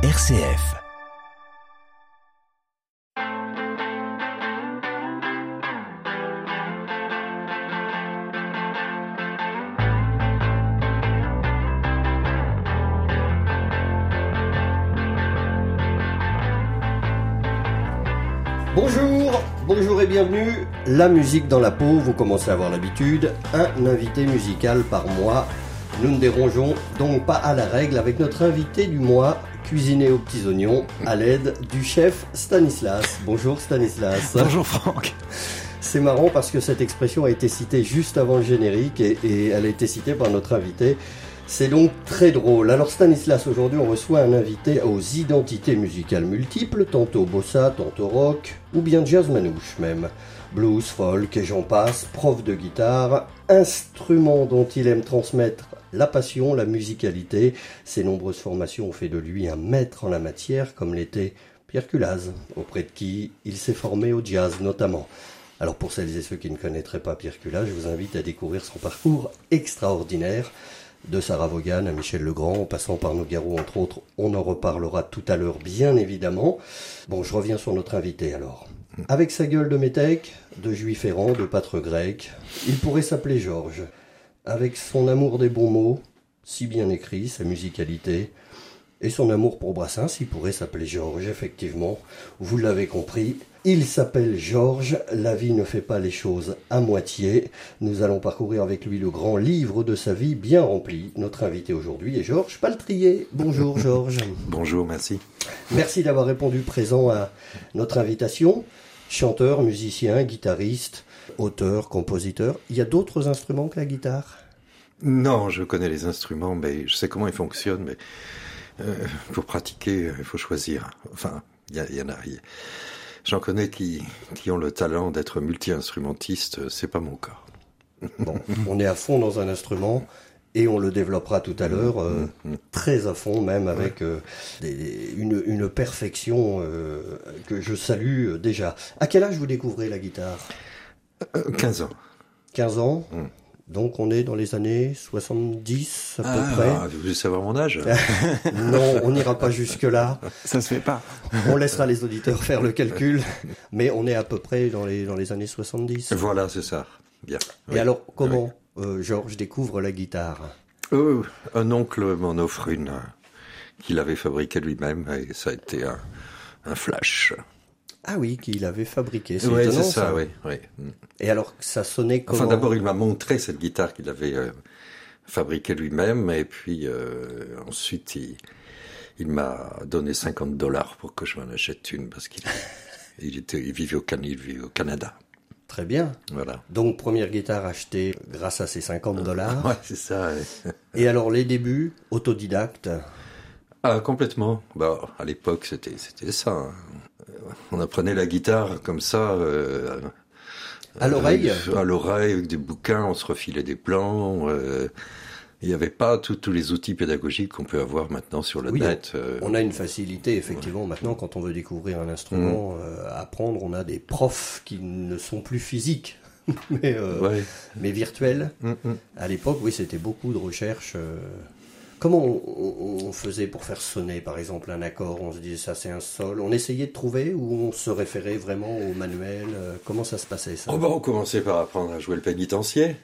RCF. Bonjour, bonjour et bienvenue. La musique dans la peau, vous commencez à avoir l'habitude. Un invité musical par mois. Nous ne dérangeons donc pas à la règle avec notre invité du mois, cuisiné aux petits oignons, à l'aide du chef Stanislas. Bonjour Stanislas. Bonjour Franck. C'est marrant parce que cette expression a été citée juste avant le générique et, et elle a été citée par notre invité. C'est donc très drôle. Alors Stanislas, aujourd'hui on reçoit un invité aux identités musicales multiples, tantôt bossa, tantôt rock, ou bien jazz manouche même. Blues, folk et j'en passe, prof de guitare, instrument dont il aime transmettre la passion, la musicalité. Ses nombreuses formations ont fait de lui un maître en la matière, comme l'était Pierre Culaz, auprès de qui il s'est formé au jazz notamment. Alors pour celles et ceux qui ne connaîtraient pas Pierre Culaz, je vous invite à découvrir son parcours extraordinaire de Sarah Vaughan à Michel Legrand, en passant par Nogarou entre autres. On en reparlera tout à l'heure, bien évidemment. Bon, je reviens sur notre invité alors. Avec sa gueule de métèque, de juif errant, de pâtre grec, il pourrait s'appeler Georges. Avec son amour des bons mots, si bien écrit, sa musicalité, et son amour pour Brassens, il pourrait s'appeler Georges, effectivement. Vous l'avez compris, il s'appelle Georges, la vie ne fait pas les choses à moitié. Nous allons parcourir avec lui le grand livre de sa vie bien rempli. Notre invité aujourd'hui est Georges Paltrier. Bonjour Georges. Bonjour, merci. Merci d'avoir répondu présent à notre invitation. Chanteur, musicien, guitariste, auteur, compositeur. Il y a d'autres instruments que la guitare? Non, je connais les instruments, mais je sais comment ils fonctionnent, mais euh, pour pratiquer, il faut choisir. Enfin, il y, y, en a. J'en connais qui, qui ont le talent d'être multi-instrumentiste, c'est pas mon cas. Bon, on est à fond dans un instrument et on le développera tout à l'heure, euh, Mm, mm. très à fond même avec euh, des- une, une perfection euh, que je salue euh, déjà. À quel âge vous découvrez la guitare? Euh, 15 ans. 15 ans Mm. Donc on est dans les années 70 à peu Ah, près. vous voulez savoir mon âge Non, on n'ira pas jusque-là. Ça se fait pas. On laissera les auditeurs faire le calcul, mais on est à peu près dans les, dans les années 70. Voilà, c'est ça. Bien. Et Oui. alors, comment euh, Georges découvre la guitare? Euh, un oncle m'en offre une euh, qu'il avait fabriquée lui-même et ça a été un, un flash. Ah oui, qu'il avait fabriqué. C'est Ouais, c'est ça, oui. oui. Et alors, ça sonnait comment Enfin, d'abord, il m'a montré cette guitare qu'il avait euh, fabriquée lui-même, et puis euh, ensuite, il, il m'a donné 50 dollars pour que je m'en achète une, parce qu'il il était, il vivait au, Can- il vivait au Canada. Très bien. Voilà. Donc, première guitare achetée grâce à ces 50 dollars. Ouais, c'est ça. ouais. Et alors, les débuts, autodidacte? Ah, complètement. Bah, à l'époque, c'était, c'était ça. Hein. On apprenait la guitare comme ça. euh, À l'oreille Euh, À l'oreille, avec des bouquins, on se refilait des plans. euh, il n'y avait pas tous les outils pédagogiques qu'on peut avoir maintenant sur le Oui, net. euh, On a une facilité, effectivement, maintenant, quand on veut découvrir un instrument, Mm. euh, apprendre, on a des profs qui ne sont plus physiques, mais, euh, ouais. mais virtuels. Mm, mm. À l'époque, oui, c'était beaucoup de recherches. euh. Comment on, faisait pour faire sonner, par exemple, un accord? On se disait ça, c'est un sol. On essayait de trouver ou on se référait vraiment au manuel? Euh, Comment ça se passait, ça? Oh bah, on commençait par apprendre à jouer le pénitencier.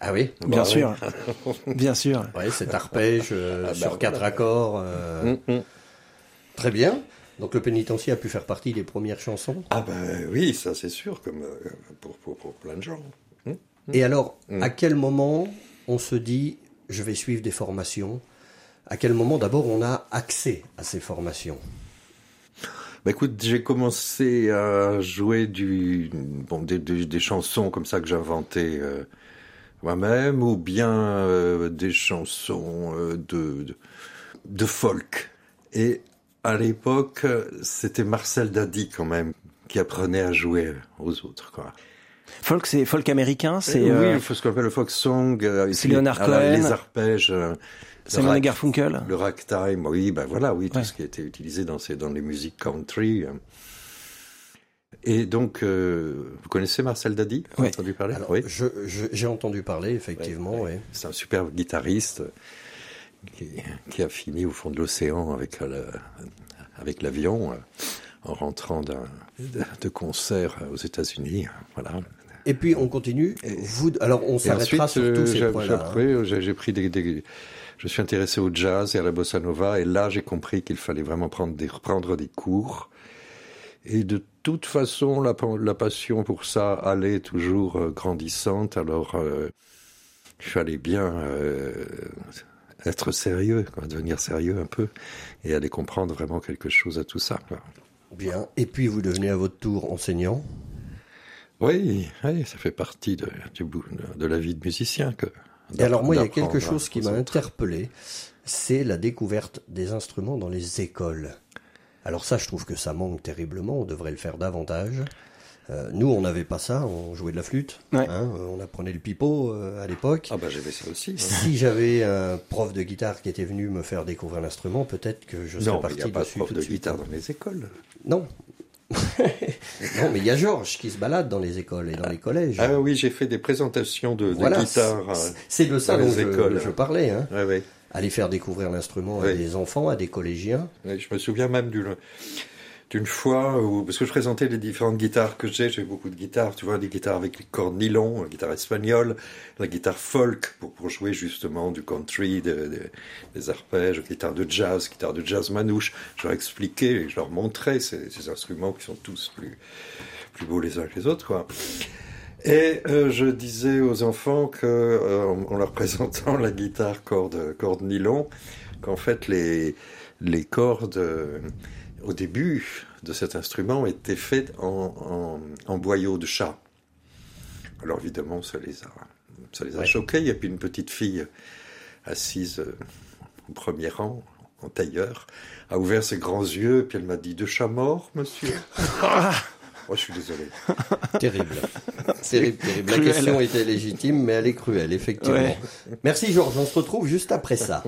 Ah oui? Bien Bah, sûr. Bien sûr. Ouais, cet arpège euh, Ah bah, sur quatre accords. euh, Mm, mm. Très bien. Donc le pénitencier a pu faire partie des premières chansons? Ah ben oui, ça c'est sûr, comme euh, pour, pour, pour plein de gens. Et alors, Mm. à quel moment on se dit, je vais suivre des formations? À quel moment d'abord on a accès à ces formations? Bah écoute, j'ai commencé à jouer du, bon, des, des, des chansons comme ça que j'inventais euh, moi-même, ou bien euh, des chansons euh, de, de, de folk. Et à l'époque, c'était Marcel Dadi quand même qui apprenait à jouer aux autres. Quoi. Folk, c'est folk américain, c'est oui, euh, il faut ce qu'on appelle le folk song. euh, c'est Leonard Cohen. Les arpèges. Euh, Simon Garfunkel. Le ragtime, oui, ben voilà, oui, tout Ouais. ce qui a été utilisé dans, ces, dans les musiques country. euh. Et donc, euh, vous connaissez Marcel Dadi? Vous avez entendu parler? Alors, Oui. je- je- J'ai entendu parler, effectivement, Ouais, oui. C'est un super guitariste. qui, a fini au fond de l'océan avec euh, avec l'avion euh, en rentrant d'un de concert aux États-Unis. Voilà. Et puis on continue. Vous, alors on s'arrêtera sur tous ces points-là. Hein. J'ai pris des, je suis intéressé au jazz et à la bossa nova, et là j'ai compris qu'il fallait vraiment prendre des, prendre des cours. Et de toute façon, la, la passion pour ça allait toujours euh, grandissante. Alors il fallait bien être sérieux, quoi, devenir sérieux un peu, et aller comprendre vraiment quelque chose à tout ça. Bien. Et puis vous devenez à votre tour enseignant? Oui, oui ça fait partie de, de la vie de musicien. Que, et alors moi, il y a quelque chose qui m'a interpellé, c'est la découverte des instruments dans les écoles. Alors ça, je trouve que ça manque terriblement. On devrait le faire davantage. Euh, nous, on n'avait pas ça, on jouait de la flûte, hein, euh, on apprenait le pipeau euh, à l'époque. Ah bah j'avais ça aussi. Si j'avais un prof de guitare qui était venu me faire découvrir l'instrument, peut-être que je serais parti. Non, il n'y a pas de prof de, guitare dans les écoles. Non. Non, mais il y a Georges qui se balade dans les écoles et dans les collèges. Ah oui, j'ai fait des présentations de, guitare. C'est de ça dont je, je, parlais. Hein. Aller faire découvrir l'instrument à des enfants, à des collégiens. je me souviens même du d'une fois où, parce que je présentais les différentes guitares que j'ai, j'ai beaucoup de guitares, tu vois, des guitares avec les cordes nylon, la guitare espagnole, la guitare folk pour, pour jouer justement du country, des arpèges, guitare de jazz, guitare de jazz manouche. Je leur expliquais, je leur montrais ces, ces instruments qui sont tous plus, plus beaux les uns que les autres, quoi. Et euh, je disais aux enfants que, euh, en leur présentant la guitare corde, corde nylon, qu'en fait les, les cordes euh, au début de cet instrument était fait en, en, boyau de chat. Alors évidemment, ça les a, ça les a choqués. Et puis une petite fille assise euh, au premier rang, en tailleur, a ouvert ses grands yeux, et puis elle m'a dit De chat mort, monsieur? Oh, je suis désolé. terrible. terrible, terrible. La question était légitime, mais elle est cruelle, effectivement. Merci Georges, on se retrouve juste après ça.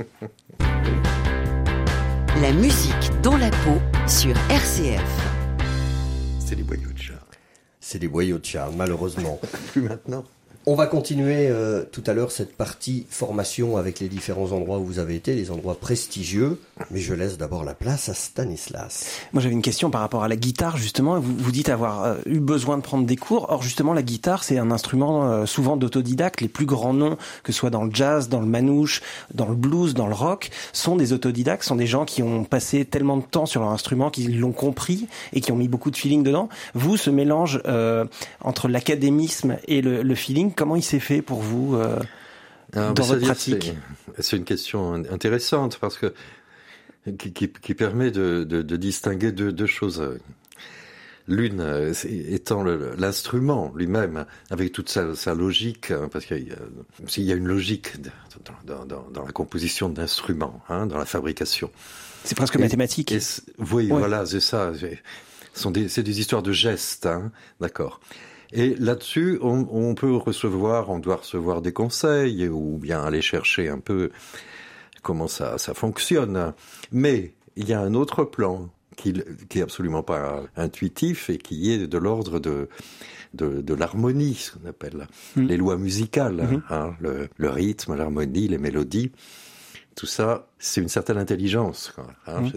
La musique dans la peau sur RCF. C'est les boyaux de Charles. C'est les boyaux de Charles, malheureusement. Plus maintenant. On va continuer euh, tout à l'heure cette partie formation avec les différents endroits où vous avez été, les endroits prestigieux, mais je laisse d'abord la place à Stanislas. Moi j'avais une question par rapport à la guitare justement. Vous, vous dites avoir euh, eu besoin de prendre des cours. Or justement la guitare c'est un instrument euh, souvent d'autodidacte. Les plus grands noms, que ce soit dans le jazz, dans le manouche, dans le blues, dans le rock, sont des autodidactes, sont des gens qui ont passé tellement de temps sur leur instrument qu'ils l'ont compris et qui ont mis beaucoup de feeling dedans. Vous, ce mélange entre l'académisme et le, le feeling, comment il s'est fait pour vous euh, dans votre pratique C'est une question intéressante parce que qui, permet de, distinguer deux, choses. L'une étant l'instrument lui-même, avec toute sa, logique, hein, parce qu'il y, a une logique dans, la composition d'instruments, hein, dans la fabrication. C'est presque mathématique. oui, voilà, c'est ça. C'est des, histoires de gestes, hein, d'accord. Et là-dessus, on, peut recevoir, on doit recevoir des conseils ou bien aller chercher un peu comment ça, ça fonctionne. Mais il y a un autre plan qui, qui est absolument pas intuitif et qui est de l'ordre de, de, l'harmonie, ce qu'on appelle mm. les lois musicales, mm-hmm. hein, le, rythme, l'harmonie, les mélodies. Tout ça, c'est une certaine intelligence. Hein, mm.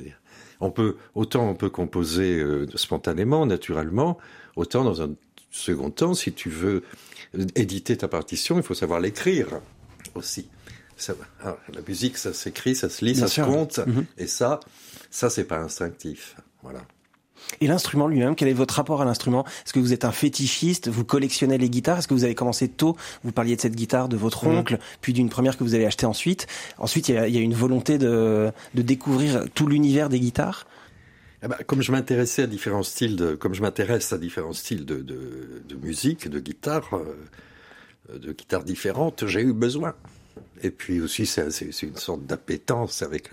On peut autant on peut composer euh, spontanément, naturellement, autant dans un second temps, si tu veux éditer ta partition, il faut savoir l'écrire aussi. Ah, la musique, ça s'écrit, ça se lit, ça se compte, mhm. et ça, ça c'est pas instinctif. Voilà. Et l'instrument lui-même, quel est votre rapport à l'instrument? Est-ce que vous êtes un fétichiste? Vous collectionnez les guitares? Est-ce que vous avez commencé tôt? Vous parliez de cette guitare de votre mhm. oncle, puis d'une première que vous avez achetée ensuite. Ensuite, il y y a une volonté de, de découvrir tout l'univers des guitares? Eh ben, comme je m'intéressais à différents styles, de, comme je m'intéresse à différents styles de, de, musique, de guitare, euh, de guitares différentes, j'ai eu besoin. Et puis aussi, c'est une sorte d'appétence avec.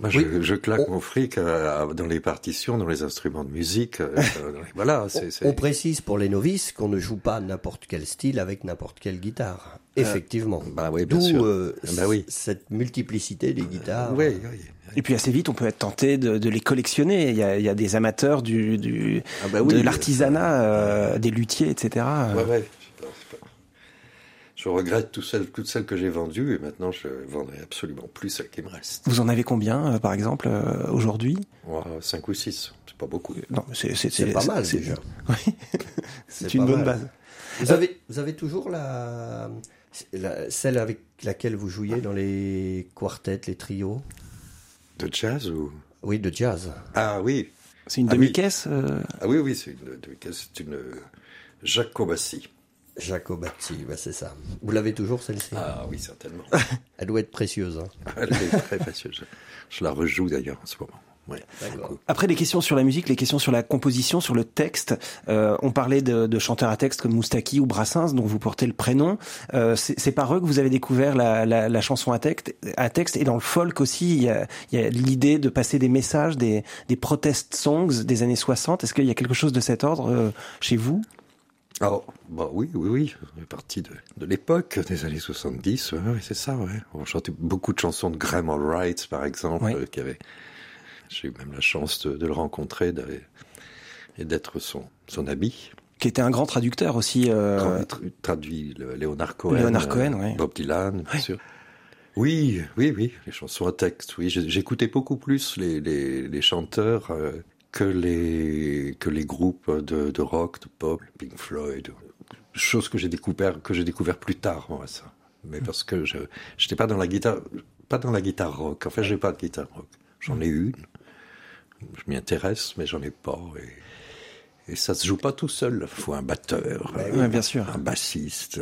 Moi, je, je, claque mon fric euh, dans les partitions, dans les instruments de musique. Euh, voilà. On précise pour les novices qu'on ne joue pas n'importe quel style avec n'importe quelle guitare. Effectivement. bah oui, bien sûr. bah oui. cette multiplicité des guitares. Oui, oui. Et puis assez vite, on peut être tenté de, de les collectionner. Il y, a, il y, a, des amateurs du, du ah bah oui, de l'artisanat, euh, des luthiers, etc. Ouais, ouais. Je regrette tout toutes celles que j'ai vendues et maintenant je vendrai absolument plus celles qui me restent. Vous en avez combien, euh, par exemple, euh, aujourd'hui? Moi, 5 ou 6, c'est pas beaucoup. Non, c'est c'est- C'est pas mal c'est- déjà. Oui, c'est une bonne mal. base. Vous avez, vous avez toujours la, la- celle avec laquelle vous jouiez dans les quartets, les trios? De jazz ou? Oui, de jazz. Ah oui, C'est une Ah oui. demi-caisse euh, ah oui, oui, c'est une, c'est une Jacobassi. Jacobatti, bah c'est ça. Vous l'avez toujours celle-ci? Ah oui, certainement. Elle doit être précieuse. hein. Elle est très précieuse. Je, la rejoue d'ailleurs en ce moment. Ouais. Après les questions sur la musique, les questions sur la composition, sur le texte, euh, on parlait de, de chanteurs à texte comme Moustaki ou Brassens, dont vous portez le prénom. Euh, c'est c'est par eux que vous avez découvert la, la, la chanson à texte, à texte. Et dans le folk aussi, il y a, il y a l'idée de passer des messages, des, des protest songs des années 60. Est-ce qu'il y a quelque chose de cet ordre euh, chez vous? Ah, bah oui, oui, oui. On est parti de, de l'époque des années 70. Ouais, ouais, c'est ça, ouais. On chantait beaucoup de chansons de Graham Allwright, par exemple, euh, qui avait. J'ai eu même la chance de, de le rencontrer et d'être son, son ami. qui était un grand traducteur aussi. euh, tra- traduit le- Léonard Cohen. Léonard Cohen, ouais. Bob Dylan, bien sûr. Oui, oui, oui, les chansons à texte, oui. J'écoutais beaucoup plus les, les, les chanteurs euh, que, les, que les groupes de, de rock, de pop, Pink Floyd. Chose que j'ai découvert, que j'ai découvert plus tard, moi, ça. Mais parce que je j'étais pas dans la guitare, pas dans la guitare rock. En fait, j'ai pas de guitare rock. J'en ai une. Je m'y intéresse, mais j'en ai pas. Et ça se joue pas tout seul. Il faut un batteur, ouais, bien sûr. un bassiste.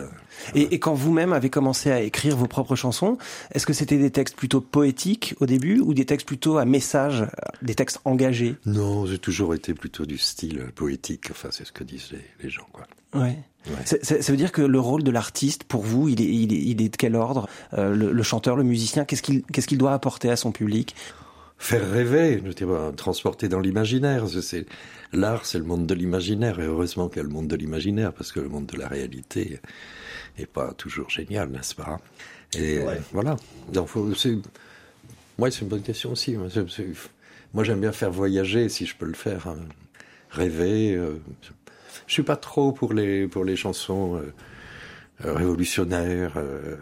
Et, et quand vous-même avez commencé à écrire vos propres chansons, est-ce que c'était des textes plutôt poétiques au début ou des textes plutôt à message, des textes engagés? Non, j'ai toujours été plutôt du style poétique. Enfin, c'est ce que disent les, les gens, quoi. Ouais. Ça veut dire que le rôle de l'artiste, pour vous, il est, il est, il est de quel ordre? Euh, le, le chanteur, le musicien, qu'est-ce qu'il qu'est-ce qu'il doit apporter à son public? Faire rêver, je dirais, transporter dans l'imaginaire. C'est- l'art, c'est le monde de l'imaginaire, et heureusement qu'il y a le monde de l'imaginaire, parce que le monde de la réalité est pas toujours génial, n'est-ce pas? Et Ouais. euh, voilà. Donc, faut, moi, c'est une bonne question aussi. Moi, c'est- moi, j'aime bien faire voyager, si je peux le faire, hein. rêver. euh, je suis pas trop pour les pour les chansons euh, euh, révolutionnaires. euh.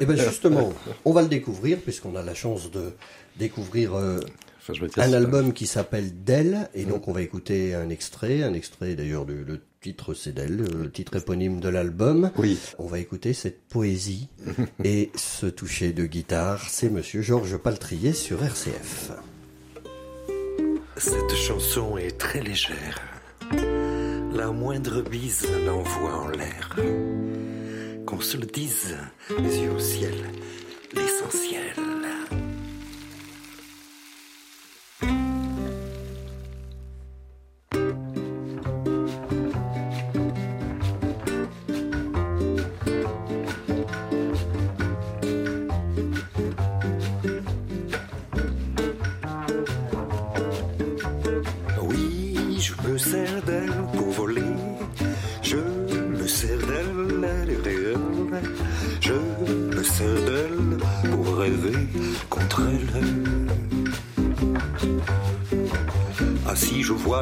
Et bien justement, on va le découvrir puisqu'on a la chance de découvrir euh, Enfin, je veux dire, un album qui s'appelle D'elle et donc on va écouter un extrait, un extrait d'ailleurs du le titre c'est D'elle, le titre éponyme de l'album. Oui. On va écouter cette poésie et ce toucher de guitare, c'est Monsieur Georges Paltrier sur RCF. Cette chanson est très légère. La moindre bise l'envoie en l'air. Qu'on se le dise, les yeux au ciel, l'essentiel.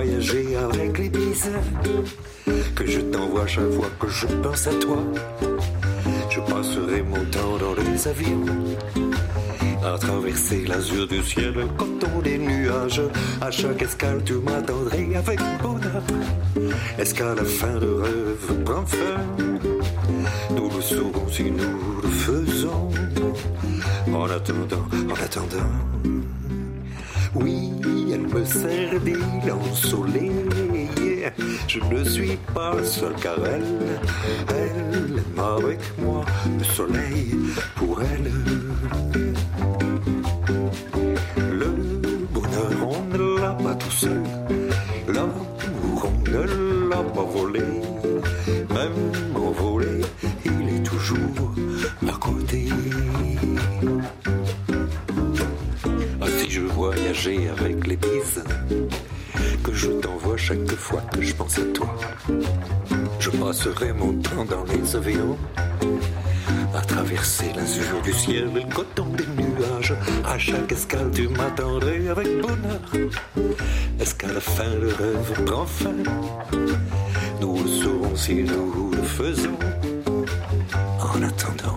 Voyageais avec les bises, que je t'envoie chaque fois que je pense à toi. Je passerai mon temps dans les avions à traverser l'azur du ciel, le coton des nuages. À chaque escale, tu m'attendrais avec bonheur. Est-ce qu'à la fin de rêve prend fin? Nous le saurons si nous le faisons. En attendant, en attendant. Je ne suis pas seul car elle, elle aime avec moi le soleil pour elle. Avec les bises, que je t'envoie chaque fois que je pense à toi. Je passerai mon temps dans les avions à traverser l'azur du ciel et le coton des nuages. À chaque escale, tu m'attendrais avec bonheur. Est-ce qu'à la fin, le rêve prend fin? Nous saurons si nous le faisons. En attendant.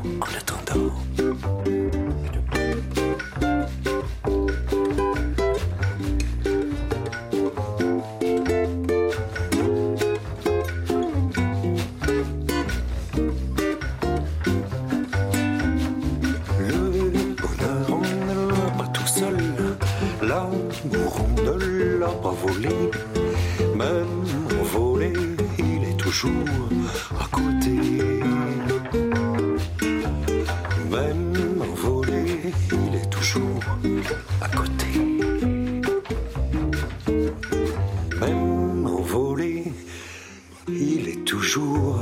Toujours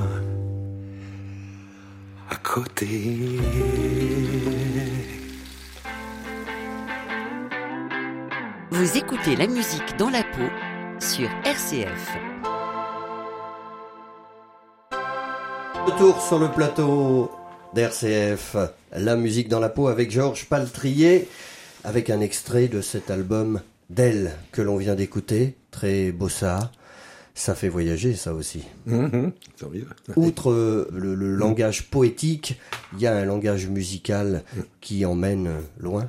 à côté. Vous écoutez la musique dans la peau sur RCF. Retour sur le plateau d'RCF, la musique dans la peau avec Georges Paltrier, avec un extrait de cet album d'Elle que l'on vient d'écouter, très bossa. Ça fait voyager, ça aussi. Mieux. Outre euh, le, le langage poétique, il y a un langage musical qui emmène loin,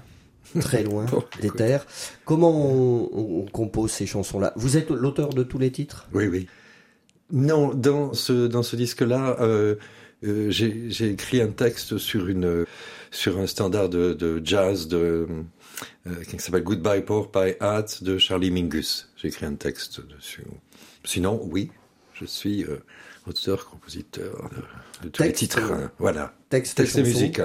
très loin Bon, des écoute. terres. Comment on, on compose ces chansons-là? Vous êtes l'auteur de tous les titres? Oui, oui. Non, dans ce, dans ce disque-là, euh, euh, j'ai écrit un texte sur, une, sur un standard de, de jazz de, qui s'appelle Goodbye Pork Pie Hat de Charlie Mingus. J'ai écrit un texte dessus. Sinon, oui, je suis euh, auteur, compositeur de, de tous les Texte, titres. euh, hein. Voilà. Texte, Texte et musique.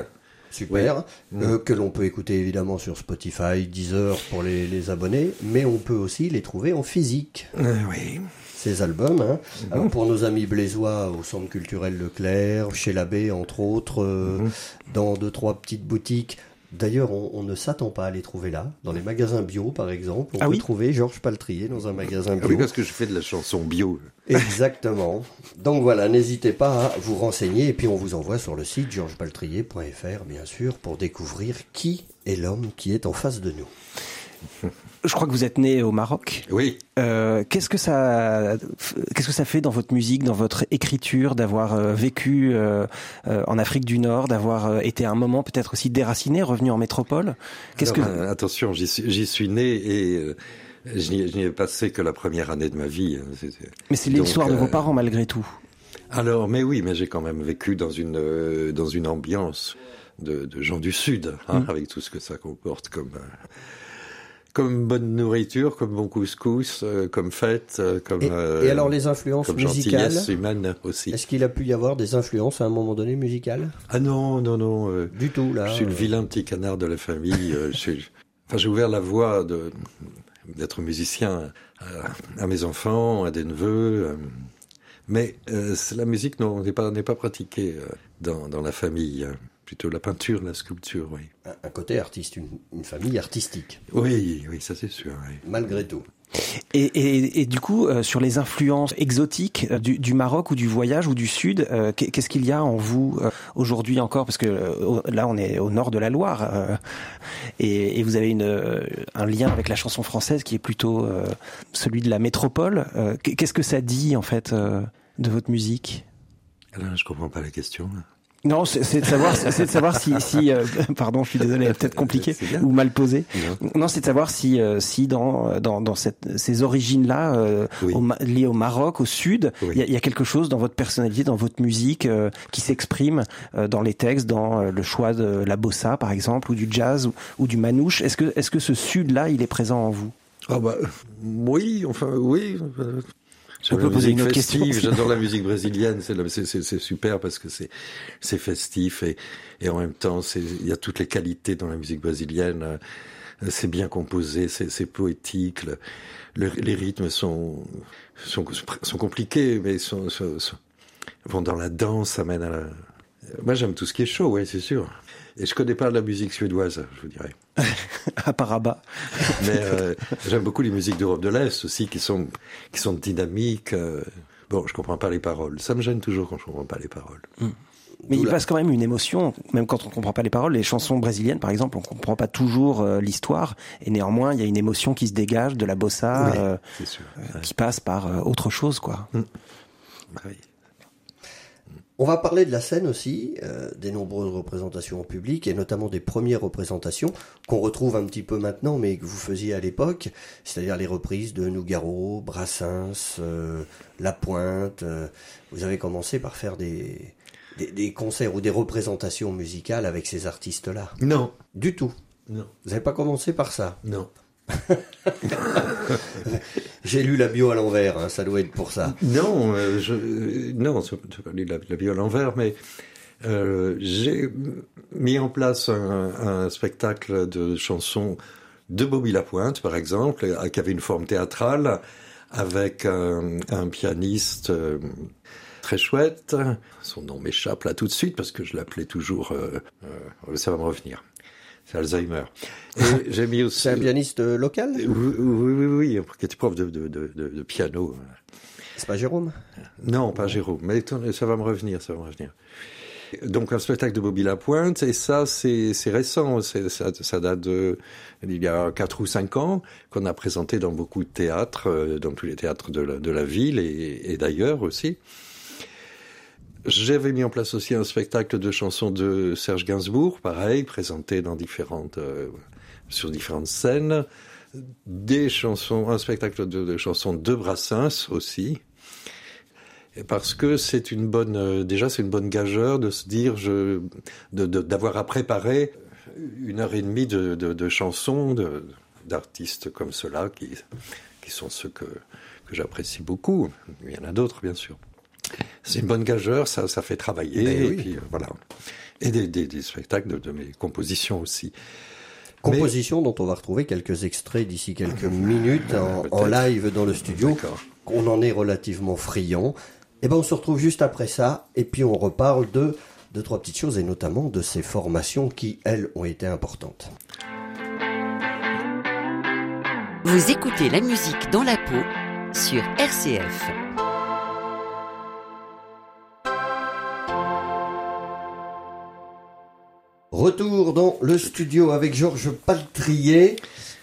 Super, Oui. euh, que l'on peut écouter évidemment sur Spotify, Deezer pour les, les abonnés, mais on peut aussi les trouver en physique, Euh, oui. ces albums. Hein. Mhm. Alors pour nos amis blésois au Centre culturel Leclerc, chez l'abbé entre autres, Mhm. dans deux trois petites boutiques. D'ailleurs, on, on ne s'attend pas à les trouver là. Dans les magasins bio, par exemple, on Ah peut oui trouver Georges Paltrier dans un magasin Ah bio. oui, parce que je fais de la chanson bio. Exactement. Donc voilà, n'hésitez pas à vous renseigner et puis on vous envoie sur le site georgespaltrier.fr bien sûr pour découvrir qui est l'homme qui est en face de nous. Je crois que vous êtes né au Maroc. Oui. Euh, qu'est-ce que ça, qu'est-ce que ça fait dans votre musique, dans votre écriture, d'avoir euh, vécu euh, en Afrique du Nord, d'avoir été à un moment peut-être aussi déraciné, revenu en métropole? Qu'est-ce que Alors, attention, j'y suis, né et je n'y ai passé que la première année de ma vie. hein. Mais c'est l'histoire de vos parents malgré tout. Alors, mais oui, mais j'ai quand même vécu dans une dans une ambiance de, de gens du Sud, hein, Mm. avec tout ce que ça comporte comme comme bonne nourriture, comme bon couscous, euh, comme fête, euh, comme Et, euh, et alors les influences comme musicales humaine aussi. Est-ce qu'il a pu y avoir des influences à un moment donné musicales? Ah non, non, non. Du tout là. je suis le vilain petit canard de la famille. Enfin, j'ai ouvert la voie d'être musicien à, à mes enfants, à des neveux. mais la musique n'est pas n'est pas pratiquée dans dans la famille. Plutôt la peinture, la sculpture, oui. un, un côté artiste, une, une famille artistique, Oui, oui, ça c'est sûr. oui. malgré tout. Et, et, et du coup, euh, sur les influences exotiques euh, du, du Maroc ou du voyage ou du Sud, euh, qu'est- qu'est-ce qu'il y a en vous euh, aujourd'hui encore? Parce que euh, là, on est au nord de la Loire euh, et, et vous avez une, un lien avec la chanson française qui est plutôt euh, celui de la métropole. Euh, qu'est- Qu'est-ce que ça dit en fait euh, de votre musique? Alors, je comprends pas la question. là. Non, c'est de savoir, c'est de savoir si, si euh, pardon, je suis désolé, peut-être compliqué ou mal posé. Non Non, c'est de savoir si, euh, si dans, dans, dans cette, ces origines-là, euh, Oui. au Ma- liées au Maroc, au Sud, il Oui. y, y a quelque chose dans votre personnalité, dans votre musique, euh, qui s'exprime euh, dans les textes, dans euh, le choix de la bossa, par exemple, ou du jazz, ou, ou du manouche. Est-ce que, est-ce que ce Sud-là, il est présent en vous? Ah bah oui, enfin oui. Peut la poser musique une autre question, festive, sinon. J'adore la musique brésilienne, c'est super parce que c'est festif et et en même temps il y a toutes les qualités dans la musique brésilienne. euh, C'est bien composé, c'est poétique. le- le- les rythmes sont sont sont compliqués, mais sont, sont- vont dans la danse, ça mène à la. Moi j'aime tout ce qui est chaud, oui c'est sûr. Et je connais pas la musique suédoise, je vous dirais. à Paraba Mais euh, j'aime beaucoup les musiques d'Europe de l'Est aussi, qui sont qui sont dynamiques. euh. Bon, je comprends pas les paroles. Ça me gêne toujours quand je comprends pas les paroles. Mais D'où il passe quand même une émotion, même quand on comprend pas les paroles. Les chansons brésiliennes, par exemple, on comprend pas toujours euh, l'histoire, et néanmoins, il y a une émotion qui se dégage de la bossa, Oui. euh, qui passe par autre chose, quoi. Bah oui. On va parler de la scène aussi, euh, des nombreuses représentations en public et notamment des premières représentations qu'on retrouve un petit peu maintenant mais que vous faisiez à l'époque, c'est-à-dire les reprises de Nougaro, Brassens, euh, La Pointe. euh, vous avez commencé par faire des, des, des concerts ou des représentations musicales avec ces artistes-là. Non, Du tout. non, Vous n'avez pas commencé par ça? non. J'ai lu la bio à l'envers, hein, ça doit être pour ça. Non, euh, je, euh, non, c'est pas la, la vie à l'envers, mais euh, j'ai mis en place un, spectacle de chansons de Bobby Lapointe, par exemple, qui avait une forme théâtrale, avec un, pianiste très chouette. Son nom m'échappe là tout de suite parce que je l'appelais toujours. ça va me revenir. C'est Alzheimer. Et j'ai mis aussi. C'est un pianiste euh, local Oui, oui, oui, oui, qui était prof de, de, de, piano. C'est pas Jérôme? Non, pas Jérôme, mais ça va me revenir, ça va me revenir. Donc un spectacle de Bobby Lapointe, et ça c'est récent, ça, ça date de il y a quatre ou cinq ans qu'on a présenté dans beaucoup de théâtres, euh, dans tous les théâtres de la, de la ville et, et d'ailleurs aussi. J'avais mis en place aussi un spectacle de chansons de Serge Gainsbourg, pareil, présenté euh, sur différentes scènes, des chansons, un spectacle de, chansons de Brassens aussi. Parce que c'est une bonne, euh, déjà c'est une bonne gageure de se dire, je, d'avoir à préparer une heure et demie de, de, chansons d'artistes comme ceux-là qui, qui sont ceux que, que j'apprécie beaucoup. Il y en a d'autres bien sûr. C'est une bonne gageure, ça, ça fait travailler Ben et oui. puis euh, voilà. Et des, des, des spectacles de, de mes compositions aussi. Composition dont on va retrouver quelques extraits d'ici quelques minutes en, en live dans le studio. On en est relativement friand. Et ben on se retrouve juste après ça et puis on reparle de deux trois petites choses et notamment de ces formations qui elles ont été importantes. Vous écoutez la musique dans la peau sur RCF. Retour dans le studio avec Georges Paltrier.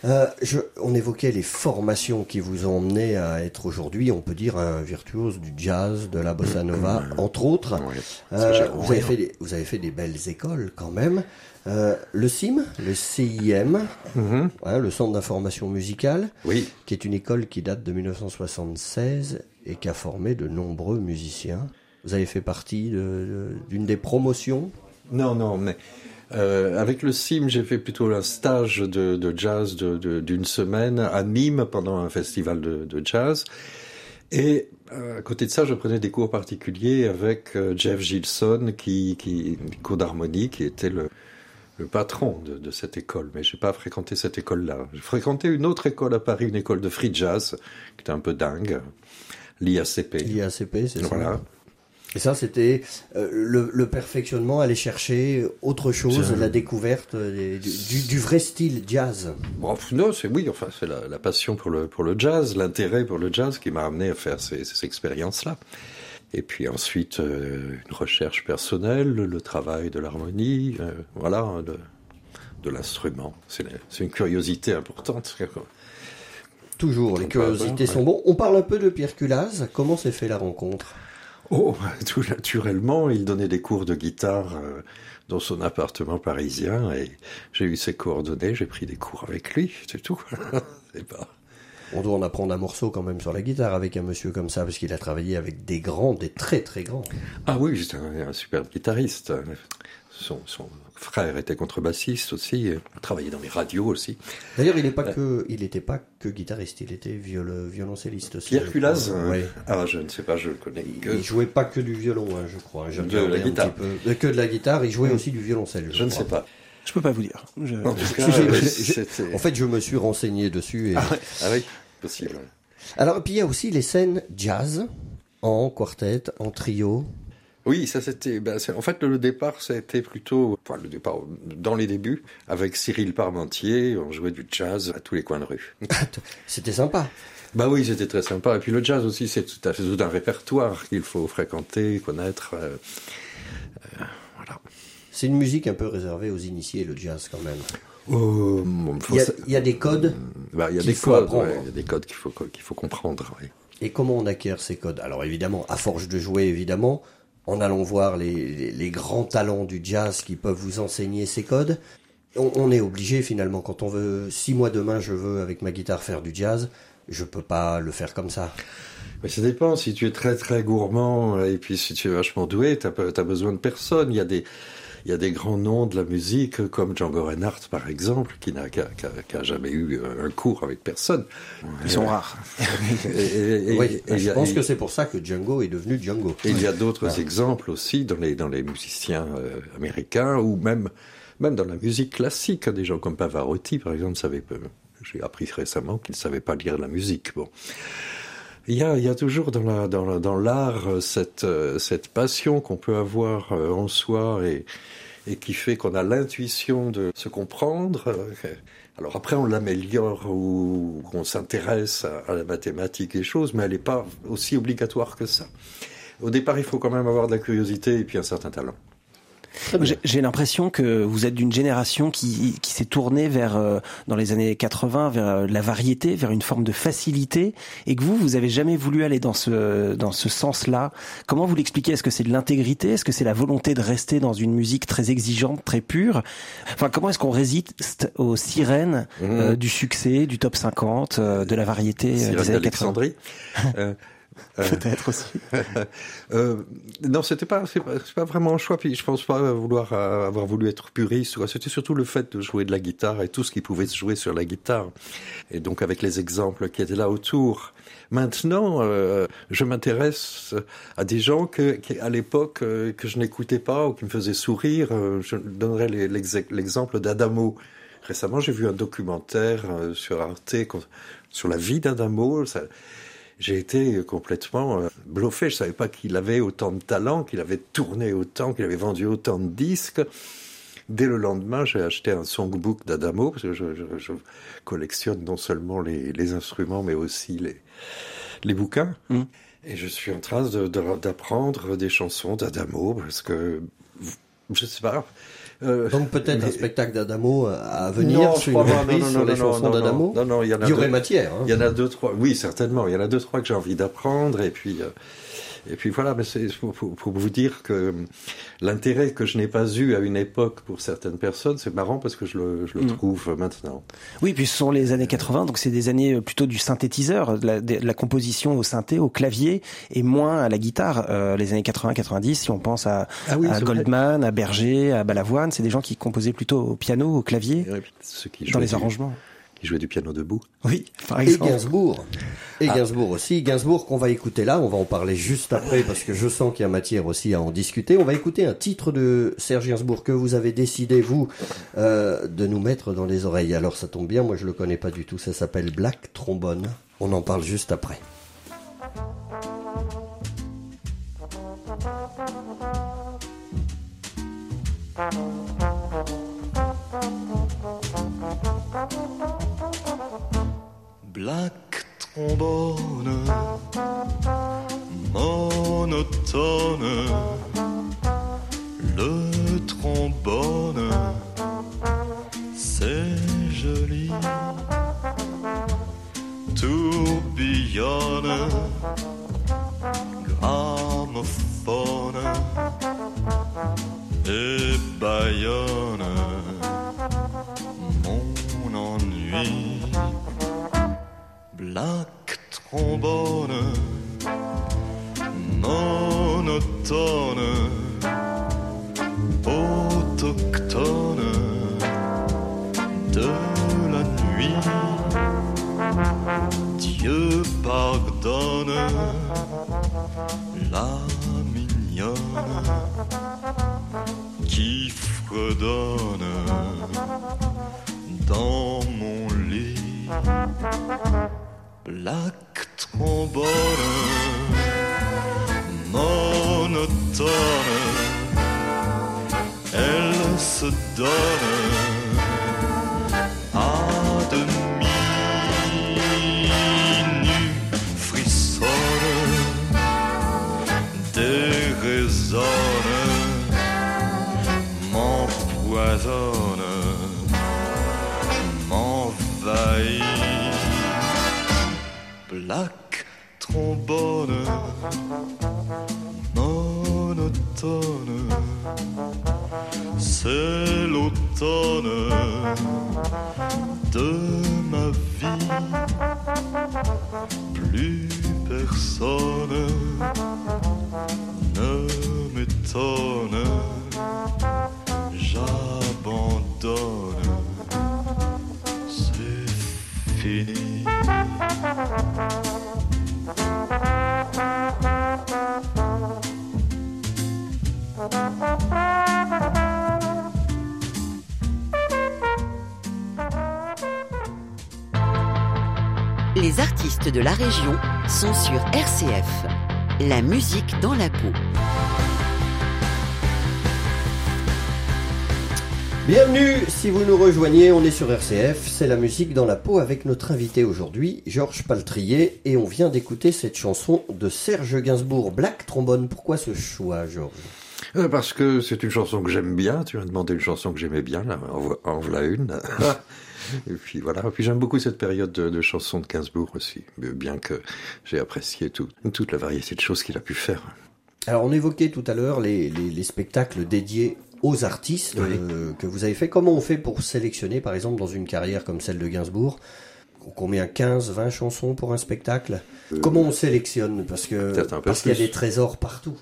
Euh, je, on évoquait les formations qui vous ont emmené à être aujourd'hui, on peut dire, un virtuose du jazz, de la bossa nova, entre autres. Ouais, Euh, vous, avez fait des, vous avez fait des belles écoles quand même. Euh, le CIM, le CIM, Mhm. hein, le Centre d'information musicale, Oui, qui est une école qui date de 1976 et qui a formé de nombreux musiciens. Vous avez fait partie de- de- d'une des promotions? Non, non, mais euh, avec le CIM, j'ai fait plutôt un stage de, de jazz de- de- d'une semaine à Nîmes pendant un festival de, jazz. Et euh, à côté de ça, je prenais des cours particuliers avec euh, Jeff Gilson, qui, qui cours d'harmonie, qui était le, le patron de, de cette école. Mais j'ai pas fréquenté cette école-là. J'ai fréquenté une autre école à Paris, une école de free jazz, qui était un peu dingue, l'IACP. l'IACP, c'est ça Voilà. Et ça, c'était euh, le, le perfectionnement, aller chercher autre chose, la découverte des- du, vrai style jazz. Bon, non, c'est oui, enfin, c'est la, la passion pour le, pour le jazz, l'intérêt pour le jazz qui m'a amené à faire ces, ces expériences-là. Et puis ensuite, euh, une recherche personnelle, le travail de l'harmonie, euh, voilà, de, de l'instrument. C'est une curiosité importante. Toujours, les curiosités sont bons. On parle un peu de Pierre Culaz. Comment s'est fait la rencontre? Oh, tout naturellement, il donnait des cours de guitare euh, dans son appartement parisien et j'ai eu ses coordonnées, j'ai pris des cours avec lui, c'est tout. c'est pas... On doit en apprendre un morceau quand même sur la guitare avec un monsieur comme ça, parce qu'il a travaillé avec des grands, des très très grands. Ah oui, c'est un, un superbe guitariste. Son, son frère était contrebassiste aussi, et travaillait dans les radios aussi. D'ailleurs, il n'est pas que, il n'était pas que guitariste, il était viol- violoncelliste aussi. Pierre je Culaz euh, Oui. Ah, je ne sais pas, je le connais que. Il jouait pas que du violon, hein, je crois. J'ai De la un guitare. petit peu. Euh, Que de la guitare, il jouait aussi du violoncelle. Je ne crois. sais pas. Je peux pas vous dire. Je- En tout cas, euh, En fait, je me suis renseigné dessus. et- Ah oui, possible. Alors, puis il y a aussi les scènes jazz, en quartet, en trio. Oui, ça c'était. ben, en fait, le départ, été plutôt. Enfin, le départ, dans les débuts, avec Cyril Parmentier, on jouait du jazz à tous les coins de rue. C'était sympa. Bah oui, c'était très sympa. Et puis le jazz aussi, c'est tout à fait tout un répertoire qu'il faut fréquenter, connaître. euh, euh, voilà. C'est une musique un peu réservée aux initiés, le jazz quand même. Oh, bon, faut Il y a, sa- il y a des codes. bah, il y a des codes, ouais, il y a des codes qu'il faut qu'il faut comprendre. Et comment on acquiert ces codes? Alors évidemment, à force de jouer, évidemment, en allant voir les, les, grands talents du jazz qui peuvent vous enseigner ces codes. On, on est obligé finalement quand on veut, si moi demain je veux avec ma guitare faire du jazz, je peux pas le faire comme ça. Mais ça dépend. Si tu es très très gourmand et puis si tu es vachement doué, tu as, besoin de personne. Il y a des il y a des grands noms de la musique comme Django Reinhardt par exemple qui n'a jamais eu un cours avec personne. Ils sont rares. oui, je pense que c'est pour ça que Django est devenu Django. Et il y a d'autres exemples aussi dans les dans les musiciens euh, américains ou même même dans la musique classique, des gens comme Pavarotti par exemple savaient j'ai appris récemment qu'il ne savait pas lire la musique. Bon. Il y a, il y a toujours dans l'art dans, dans l'art euh, cette, euh, cette passion qu'on peut avoir euh, en soi et, et qui fait qu'on a l'intuition de se comprendre. Alors après, on l'améliore ou on s'intéresse à, à, la mathématique et choses, mais elle n'est pas aussi obligatoire que ça. Au départ, il faut quand même avoir de la curiosité et puis un certain talent. J'ai l'impression que vous êtes d'une génération qui, qui s'est tournée vers, euh, dans les années 80, vers euh, la variété, vers une forme de facilité, et que vous, vous avez jamais voulu aller dans ce, dans ce sens-là. Comment vous l'expliquez? Est-ce que c'est de l'intégrité? Est-ce que c'est la volonté de rester dans une musique très exigeante, très pure? Enfin, comment est-ce qu'on résiste aux sirènes mmh. euh, du succès, du top 50, de la variété des années 80 Euh, Peut-être aussi. euh, non, c'était pas, c'est pas, pas, vraiment un choix. Puis je pense pas vouloir euh, avoir voulu être puriste. C'était surtout le fait de jouer de la guitare et tout ce qui pouvait se jouer sur la guitare. Et donc avec les exemples qui étaient là autour. Maintenant, euh, je m'intéresse à des gens que, à l'époque, euh, que je n'écoutais pas ou qui me faisaient sourire. je donnerai l'exemple d'Adamo. Récemment, j'ai vu un documentaire sur Arte sur la vie d'Adamo. Ça, j'ai été complètement euh, bluffé. Je savais pas qu'il avait autant de talent, qu'il avait tourné autant, qu'il avait vendu autant de disques. Dès le lendemain, j'ai acheté un songbook d'Adamo, parce que je, je, je, collectionne non seulement les, les, instruments, mais aussi les, les bouquins. Mm. Et je suis en train d'apprendre de, des chansons d'Adamo, parce que, je sais pas, euh, Donc peut-être un spectacle d'Adamo à venir sur une sur les chansons d'Adamo. Non, non, il y, en a il y aurait matière. Hein. Il y en a deux, trois. Oui, certainement. Il y en a deux, trois que j'ai envie d'apprendre et puis. Euh, et puis voilà, mais c'est pour, pour, vous dire que l'intérêt que je n'ai pas eu à une époque pour certaines personnes, c'est marrant parce que je le, je le mm. trouve maintenant. Oui, puis ce sont les années 80, donc c'est des années plutôt du synthétiseur, de la, de la, composition au synthé, au clavier, et moins à la guitare. Euh, les années 80-90, si on pense à, ah oui, à Goldman, vrai. à Berger, à Balavoine, c'est des gens qui composaient plutôt au piano, au clavier, dans les arrangements jouait du piano debout. Oui, par exemple. Et Gainsbourg. Et ah. Gainsbourg aussi. Gainsbourg qu'on va écouter là, on va en parler juste après parce que je sens qu'il y a matière aussi à en discuter. On va écouter un titre de Serge Gainsbourg que vous avez décidé, vous, euh, de nous mettre dans les oreilles. Alors ça tombe bien, moi je le connais pas du tout. Ça s'appelle Black Trombone. On en parle juste après. Black trombone, monotone, le trombone, c'est joli, tourbillonne, gramophone l'automne de ma vie. Plus personne ne m'étonne, j'abandonne, c'est fini. De la région sont sur RCF. La musique dans la peau. Bienvenue, si vous nous rejoignez, on est sur RCF, c'est la musique dans la peau avec notre invité aujourd'hui, Georges Paltrier, et on vient d'écouter cette chanson de Serge Gainsbourg, Black Trombone. Pourquoi ce choix, Georges? Euh, Parce que c'est une chanson que j'aime bien. Tu m'as demandé une chanson que j'aimais bien, là, en, vo- en voilà une. Et puis voilà. Et puis j'aime beaucoup cette période de, de chansons de Gainsbourg aussi, bien que j'ai apprécié tout, toute la variété de choses qu'il a pu faire. Alors on évoquait tout à l'heure les, les- les spectacles dédiés aux artistes Oui. euh, que vous avez fait. Comment on fait pour sélectionner, par exemple, dans une carrière comme celle de Gainsbourg Combien 15, 20 chansons pour un spectacle? Comment on sélectionne? Parce que Euh, qu'il y a des trésors partout.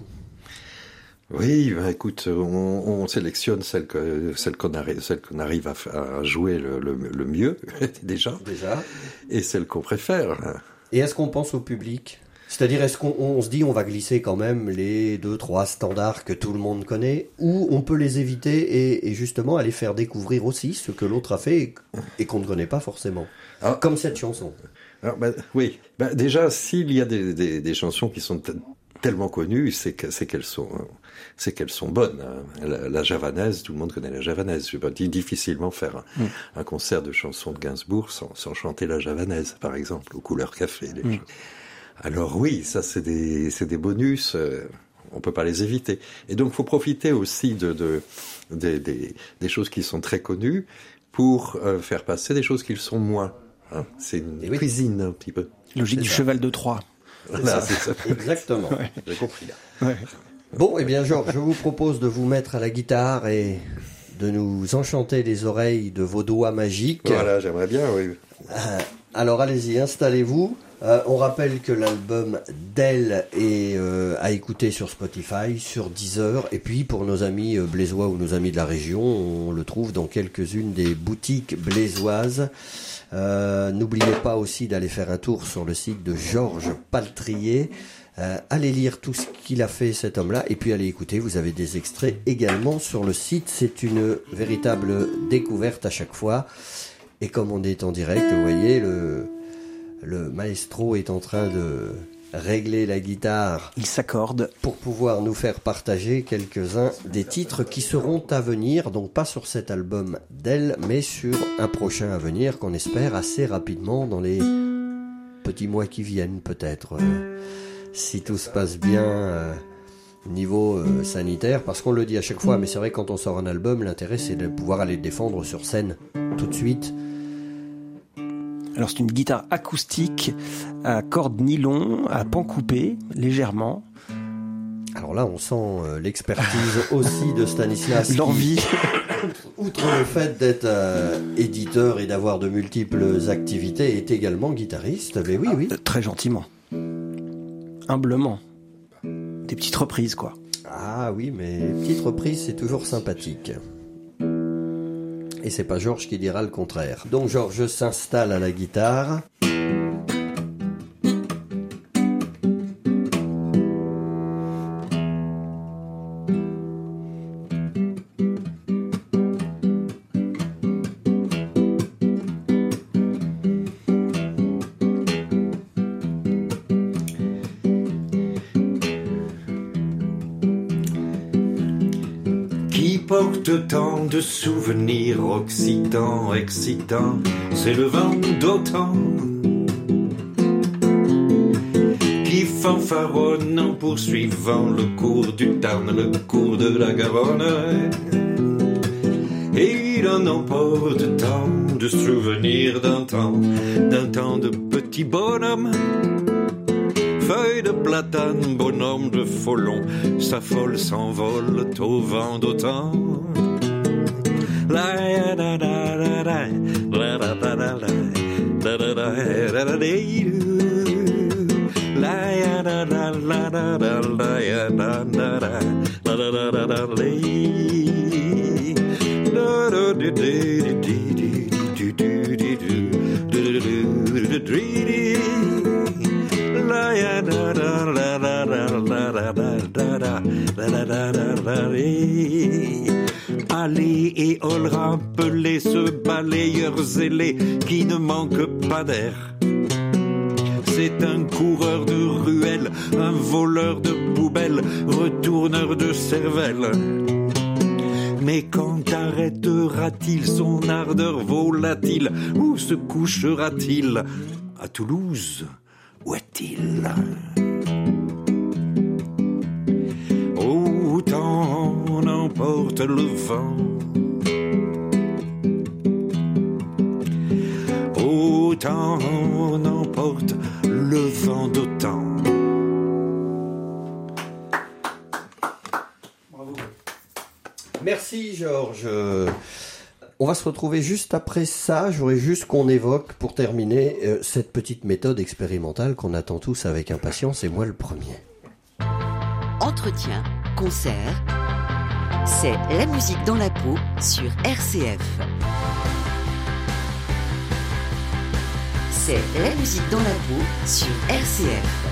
Oui, bah, écoute, on, on sélectionne celle que celle qu'on arrive, celle qu'on arrive à, jouer le, le, le mieux déjà, Déjà. et celle qu'on préfère. Et est-ce qu'on pense au public? C'est-à-dire, est-ce qu'on on se dit on va glisser quand même les deux, trois standards que tout le monde connaît, ou on peut les éviter et, et justement aller faire découvrir aussi ce que l'autre a fait et, et qu'on ne connaît pas forcément? Ah. Comme cette chanson. Alors, bah, oui, bah, déjà, s'il y a des, des, des chansons qui sont te- tellement connues, c'est que- c'est qu'elles sont, c'est qu'elles sont bonnes. hein. La, la javanaise, tout le monde connaît la javanaise. Je peux dire difficilement faire un, un concert de chansons de Gainsbourg sans, sans chanter la javanaise, par exemple, aux couleurs café. choses. Alors oui, ça c'est des, c'est des bonus. euh, on peut pas les éviter. Et donc, faut profiter aussi de, de des, des, des choses qui sont très connues pour euh, faire passer des choses qui le sont moins. hein. C'est une oui. cuisine un petit peu. Logique du ça. cheval de Troie. Voilà, c'est ça. Exactement. J'ai compris là. Ouais. Bon, eh bien, Georges, je vous propose de vous mettre à la guitare et de nous enchanter les oreilles de vos doigts magiques. Voilà, j'aimerais bien, oui. Alors allez-y, installez-vous. Euh, on rappelle que l'album d'elle est euh, à écouter sur Spotify, sur Deezer, et puis pour nos amis euh, blésois ou nos amis de la région, on le trouve dans quelques-unes des boutiques blésoises. Euh, N'oubliez pas aussi d'aller faire un tour sur le site de Georges Paltrier. Euh, allez lire tout ce qu'il a fait cet homme-là et puis allez écouter. Vous avez des extraits également sur le site. C'est une véritable découverte à chaque fois. Et comme on est en direct, vous voyez, le, le maestro est en train de régler la guitare Il s'accorde. pour pouvoir nous faire partager quelques-uns des titres qui seront à venir, donc pas sur cet album d'elle, mais sur un prochain à venir qu'on espère assez rapidement dans les petits mois qui viennent peut-être, euh, si tout se passe bien euh, niveau euh, sanitaire, parce qu'on le dit à chaque fois, mais c'est vrai quand on sort un album, l'intérêt c'est de pouvoir aller le défendre sur scène tout de suite. Alors c'est une guitare acoustique à cordes nylon, à pan coupé, légèrement. Alors là, on sent euh, l'expertise aussi de Stanislas. L'envie. outre le fait d'être euh, éditeur et d'avoir de multiples activités, est également guitariste. Mais oui, oui. Euh, Très gentiment. Humblement. Des petites reprises, quoi. Ah oui, mais petite reprise, c'est toujours sympathique. Et c'est pas Georges qui dira le contraire. Donc Georges s'installe à la guitare. C'est le vent d'automne qui fanfaronne en poursuivant le cours du Tarn, le cours de la Garonne. Et il en emporte tant de souvenirs d'un temps, d'un temps de petit bonhomme feuille de platane, bonhomme de folon, sa folle s'envole au vent d'automne. Allez et all rappeler ce balayeur zélé qui ne manque pas d'air c'est un coureur de ruelles, un voleur de poubelles, retourneur de cervelle. Mais quand arrêtera-t-il son ardeur volatile? Où se couchera-t-il? À Toulouse Où est-il? Autant emporte le vent? Autant emporte le vent d'autant Merci Georges. On va se retrouver juste après ça. J'aurais juste qu'on évoque, pour terminer, euh, cette petite méthode expérimentale qu'on attend tous avec impatience, et moi le premier. Entretien, concert, c'est la musique dans la peau sur RCF. C'est la musique dans la peau sur RCF.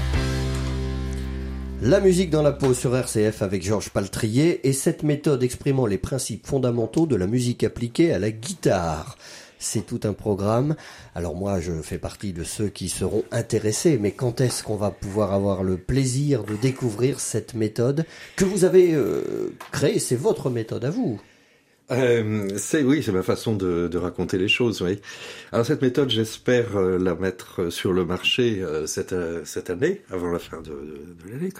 La musique dans la peau sur RCF avec Georges Paltrier et cette méthode exprimant les principes fondamentaux de la musique appliquée à la guitare. C'est tout un programme. Alors moi, je fais partie de ceux qui seront intéressés, mais quand est-ce qu'on va pouvoir avoir le plaisir de découvrir cette méthode que vous avez euh, créée? C'est votre méthode à vous. Euh, c'est oui, c'est ma façon de, de, raconter les choses. Oui. Alors cette méthode, j'espère euh, la mettre sur le marché euh, cette cette année, avant la fin de, de, de l'année.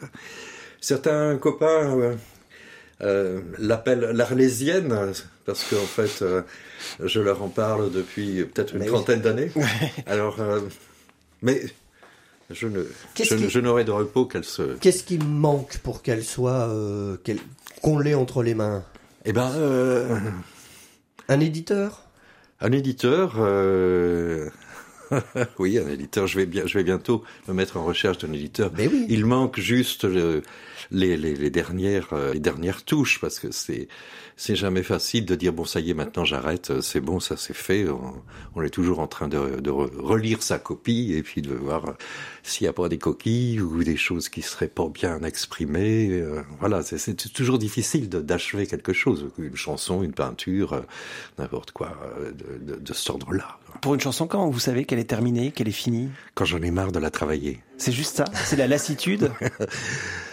Certains copains l'appellent l'arlésienne parce qu'en fait, je leur en parle depuis peut-être une mais trentaine oui. d'années. Alors, mais je ne, je, qui... je n'aurai de repos qu'elle se. Qu'est-ce qui manque pour qu'elle soit qu qu'on l'ait entre les mains? Eh ben, euh... un éditeur? Un éditeur. Euh... oui, un éditeur. Je vais bien, je vais bientôt me mettre en recherche d'un éditeur. Mais oui. Il manque juste le, les, les, les, dernières, euh, les dernières touches parce que c'est, c'est jamais facile de dire bon ça y est maintenant j'arrête, c'est bon ça c'est fait. On, est toujours en train de, relire sa copie et puis de voir s'il n'y a pas des coquilles ou des choses qui seraient pas bien exprimées. Euh, voilà, c'est toujours difficile d'achever quelque chose, une chanson, une peinture, euh, n'importe quoi euh, de, de, de cet ordre-là. Pour une chanson, quand vous savez qu'elle est terminée, qu'elle est finie Quand j'en ai marre de la travailler. C'est juste ça C'est la lassitude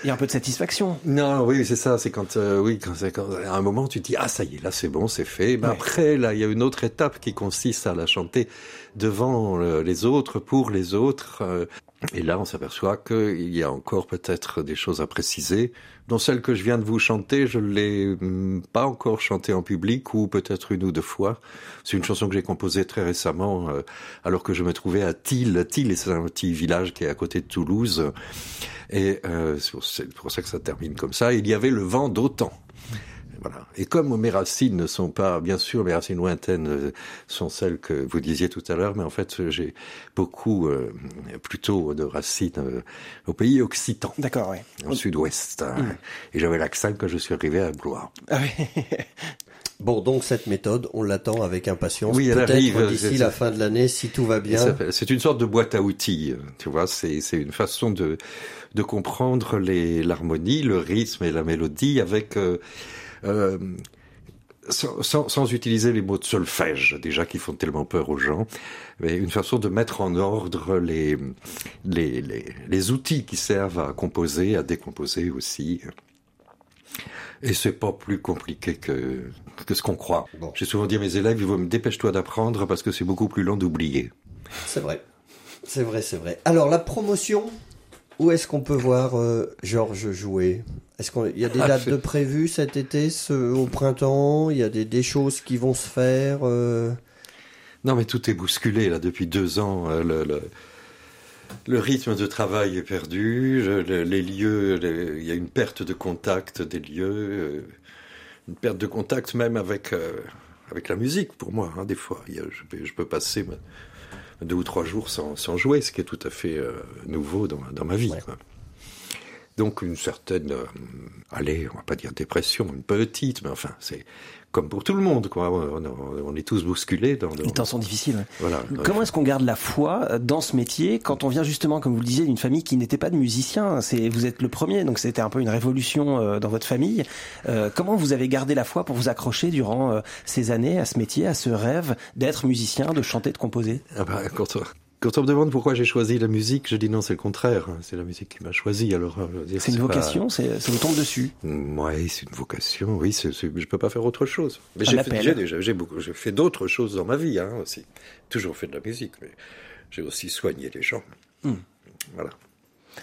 Il y a un peu de satisfaction. Non, oui, c'est ça. C'est quand, euh, oui, quand, quand, à un moment tu te dis ah ça y est, là c'est bon, c'est fait. Mais ouais. après, là, il y a une autre étape qui consiste à la chanter devant euh, les autres, pour les autres. Euh, et là, on s'aperçoit qu'il y a encore peut-être des choses à préciser. Dans celle que je viens de vous chanter, je l'ai pas encore chantée en public, ou peut-être une ou deux fois. C'est une chanson que j'ai composée très récemment, euh, alors que je me trouvais à Thiel. Thiel, c'est un petit village qui est à côté de Toulouse. Et euh, c'est pour ça que ça termine comme ça. Il y avait le vent d'autant. Voilà. Et comme mes racines ne sont pas, bien sûr, mes racines lointaines euh, sont celles que vous disiez tout à l'heure, mais en fait, j'ai beaucoup euh, plutôt de racines euh, au pays occitan. D'accord, oui. Au sud-ouest. Hein. Mmh. Et j'avais l'accent quand je suis arrivé à Blois. Ah oui. Bon, donc cette méthode, on l'attend avec impatience. Oui, elle arrive d'ici la fin de l'année, si tout va bien. C'est une sorte de boîte à outils, tu vois. C'est une façon de de comprendre l'harmonie, le rythme et la mélodie avec euh, euh, sans, sans, sans, utiliser les mots de solfège, déjà qui font tellement peur aux gens, mais une façon de mettre en ordre les, les, les, les outils qui servent à composer, à décomposer aussi. Et c'est pas plus compliqué que, que ce qu'on croit. Bon. J'ai souvent dit à mes élèves, il vaut me dépêche-toi d'apprendre parce que c'est beaucoup plus long d'oublier. C'est vrai. C'est vrai, c'est vrai. Alors, la promotion, où est-ce qu'on peut voir euh, Georges jouer? Est-ce qu'il y a des dates ah, de prévues cet été, ce, au printemps? Il y a des, des, choses qui vont se faire euh... Non, mais tout est bousculé là depuis deux ans. Euh, le, le... le rythme de travail est perdu, le- les lieux, les- il y a une perte de contact des lieux, euh, une perte de contact même avec avec la musique pour moi. hein, des fois, Il y a- je, peux, je peux passer deux ou trois jours sans, sans jouer, ce qui est tout à fait euh, nouveau dans, dans ma vie. Ouais. quoi. Donc une certaine, euh, allez, on va pas dire dépression, une petite, mais enfin c'est comme pour tout le monde, quoi. On, est tous bousculés dans le. Les temps sont difficiles. Voilà. Comment est-ce qu'on garde la foi dans ce métier quand on vient justement, comme vous le disiez, d'une famille qui n'était pas de musicien C'est vous êtes le premier, donc c'était un peu une révolution euh, dans votre famille. Euh, comment vous avez gardé la foi pour vous accrocher durant euh, ces années à ce métier, à ce rêve d'être musicien, de chanter, de composer? Ah bah, quand, on, quand on me demande pourquoi j'ai choisi la musique, je dis non, c'est le contraire. C'est la musique qui m'a choisi. Alors, euh, C'est une pas- vocation, c'est ça vous tombe dessus. Mm, Ouais, c'est une vocation. Oui, c'est, c'est- je peux pas faire autre chose. Mais j'ai, fait, déjà- j'ai beaucoup, j'ai fait d'autres choses dans ma vie hein, aussi. Toujours fait de la musique, mais j'ai aussi soigné les gens. Hmm. Voilà.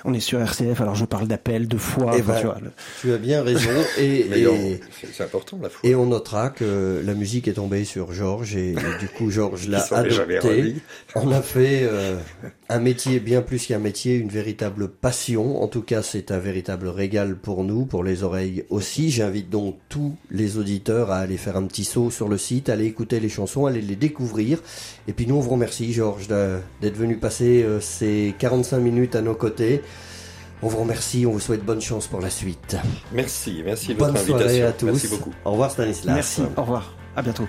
On est sur RCF, alors je parle d'appel, de foi. Eh enfin, ben, tu vois, le- Tu as bien raison. Et, et- c'est, important la foi. et on notera que la musique est tombée sur Georges et, et du coup Georges l'a adopté. On a fait euh, un métier bien plus qu'un métier, une véritable passion. En tout cas, c'est un véritable régal pour nous, pour les oreilles aussi. J'invite donc tous les auditeurs à aller faire un petit saut sur le site, aller écouter les chansons, aller les découvrir. Et puis nous, on vous remercie, Georges, d'être venu passer euh, ces 45 minutes à nos côtés. On vous remercie, on vous souhaite bonne chance pour la suite. Merci, merci de Bonne votre soirée invitation. à tous. Merci beaucoup. Au revoir Stanislas. Merci, au revoir, à bientôt.